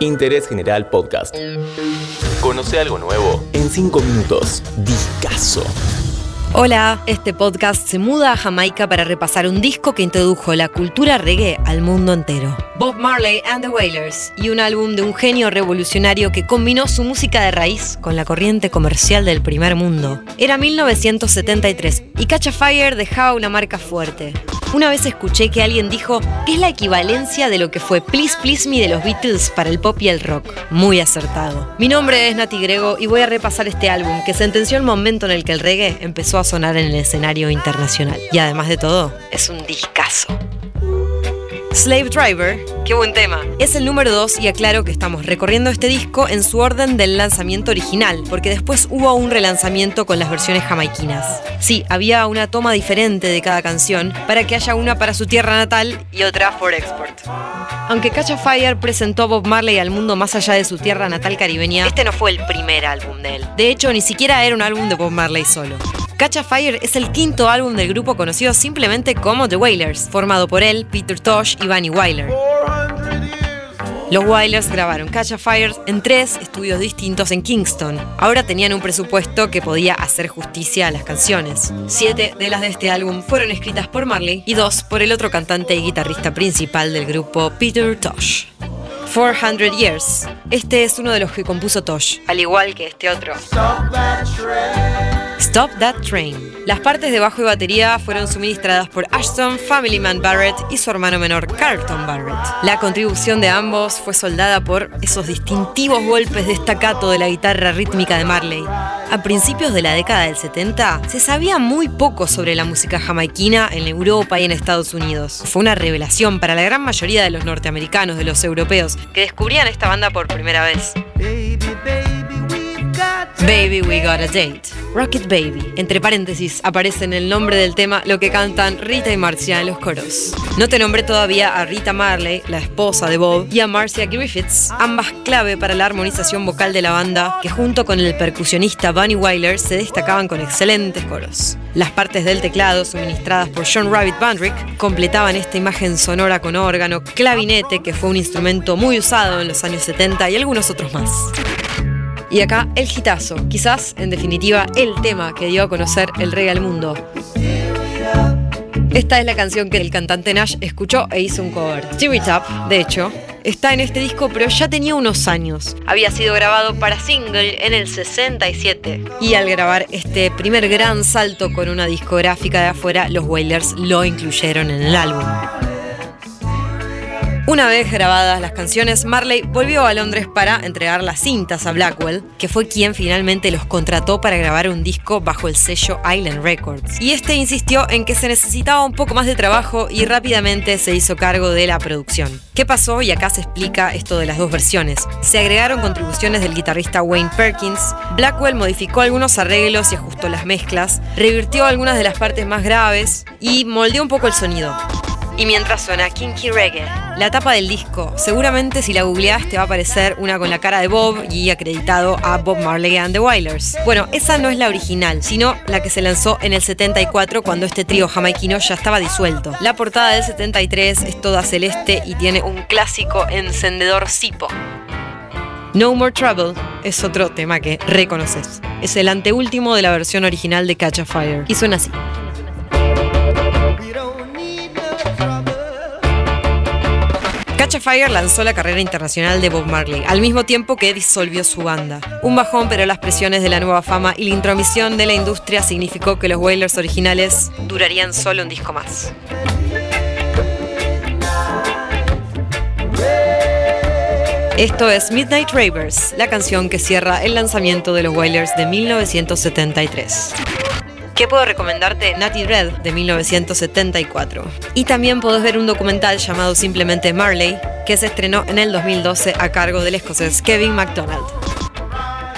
Interés General Podcast. Conoce algo nuevo en 5 minutos. Discaso. Hola, este podcast se muda a Jamaica para repasar un disco que introdujo la cultura reggae al mundo entero. Bob Marley and the Wailers, y un álbum de un genio revolucionario que combinó su música de raíz con la corriente comercial del primer mundo. Era 1973 y Catch a Fire dejaba una marca fuerte. Una vez escuché que alguien dijo que es la equivalencia de lo que fue Please Please Me de los Beatles para el pop y el rock. Muy acertado. Mi nombre es Nati Grego y voy a repasar este álbum que sentenció el momento en el que el reggae empezó a sonar en el escenario internacional. Y además de todo, es un discazo. Slave Driver, qué buen tema. Es el número 2 y aclaro que estamos recorriendo este disco en su orden del lanzamiento original, porque después hubo un relanzamiento con las versiones jamaiquinas. Sí, había una toma diferente de cada canción para que haya una para su tierra natal y otra for export. Aunque Catch a Fire presentó a Bob Marley al mundo más allá de su tierra natal caribeña, este no fue el primer álbum de él. De hecho, ni siquiera era un álbum de Bob Marley solo. Catch a Fire es el quinto álbum del grupo conocido simplemente como The Wailers, formado por él, Peter Tosh y Bunny Wyler. Los Wailers grabaron Catch a Fire en tres estudios distintos en Kingston. Ahora tenían un presupuesto que podía hacer justicia a las canciones. Siete de las de este álbum fueron escritas por Marley y dos por el otro cantante y guitarrista principal del grupo, Peter Tosh. 400 Years. Este es uno de los que compuso Tosh, al igual que este otro. Stop That Train. Las partes de bajo y batería fueron suministradas por Ashton, Family Man Barrett y su hermano menor Carlton Barrett. La contribución de ambos fue soldada por esos distintivos golpes de estacato de la guitarra rítmica de Marley. A principios de la década del 70 se sabía muy poco sobre la música jamaiquina en Europa y en Estados Unidos. Fue una revelación para la gran mayoría de los norteamericanos, de los europeos, que descubrían esta banda por primera vez. Baby, we got a date. Rocket Baby. Entre paréntesis, aparece en el nombre del tema lo que cantan Rita y Marcia en los coros. No te nombré todavía a Rita Marley, la esposa de Bob, y a Marcia Griffiths, ambas clave para la armonización vocal de la banda, que junto con el percusionista Bunny Wyler se destacaban con excelentes coros. Las partes del teclado, suministradas por John Rabbit Bandrick, completaban esta imagen sonora con órgano, clavinete, que fue un instrumento muy usado en los años 70, y algunos otros más. Y acá el gitazo, quizás en definitiva el tema que dio a conocer el reggae al mundo. Esta es la canción que el cantante Nash escuchó e hizo un cover. Jimmy Tap, de hecho, está en este disco, pero ya tenía unos años. Había sido grabado para single en el 67. Y al grabar este primer gran salto con una discográfica de afuera, los Wailers lo incluyeron en el álbum. Una vez grabadas las canciones, Marley volvió a Londres para entregar las cintas a Blackwell, que fue quien finalmente los contrató para grabar un disco bajo el sello Island Records. Y este insistió en que se necesitaba un poco más de trabajo y rápidamente se hizo cargo de la producción. ¿Qué pasó? Y acá se explica esto de las dos versiones. Se agregaron contribuciones del guitarrista Wayne Perkins, Blackwell modificó algunos arreglos y ajustó las mezclas, revirtió algunas de las partes más graves y moldeó un poco el sonido. Y mientras suena Kinky Reggae, la tapa del disco, seguramente si la googleás te va a aparecer una con la cara de Bob y acreditado a Bob Marley and the Wailers. Bueno, esa no es la original, sino la que se lanzó en el 74 cuando este trío jamaiquino ya estaba disuelto. La portada del 73 es toda celeste y tiene un clásico encendedor Sipo. No More Trouble es otro tema que reconoces. Es el anteúltimo de la versión original de Catch a Fire y suena así. Fire lanzó la carrera internacional de Bob Marley, al mismo tiempo que disolvió su banda. Un bajón, pero las presiones de la nueva fama y la intromisión de la industria significó que los Wailers originales durarían solo un disco más. Esto es Midnight Ravers, la canción que cierra el lanzamiento de los Wailers de 1973. ¿Qué puedo recomendarte? Natty Red de 1974. Y también podés ver un documental llamado simplemente Marley, que se estrenó en el 2012 a cargo del escocés Kevin MacDonald.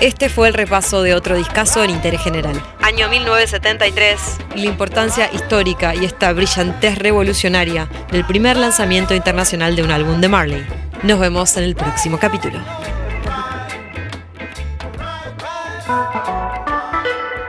Este fue el repaso de otro discazo en interés general. Año 1973 y la importancia histórica y esta brillantez revolucionaria del primer lanzamiento internacional de un álbum de Marley. Nos vemos en el próximo capítulo.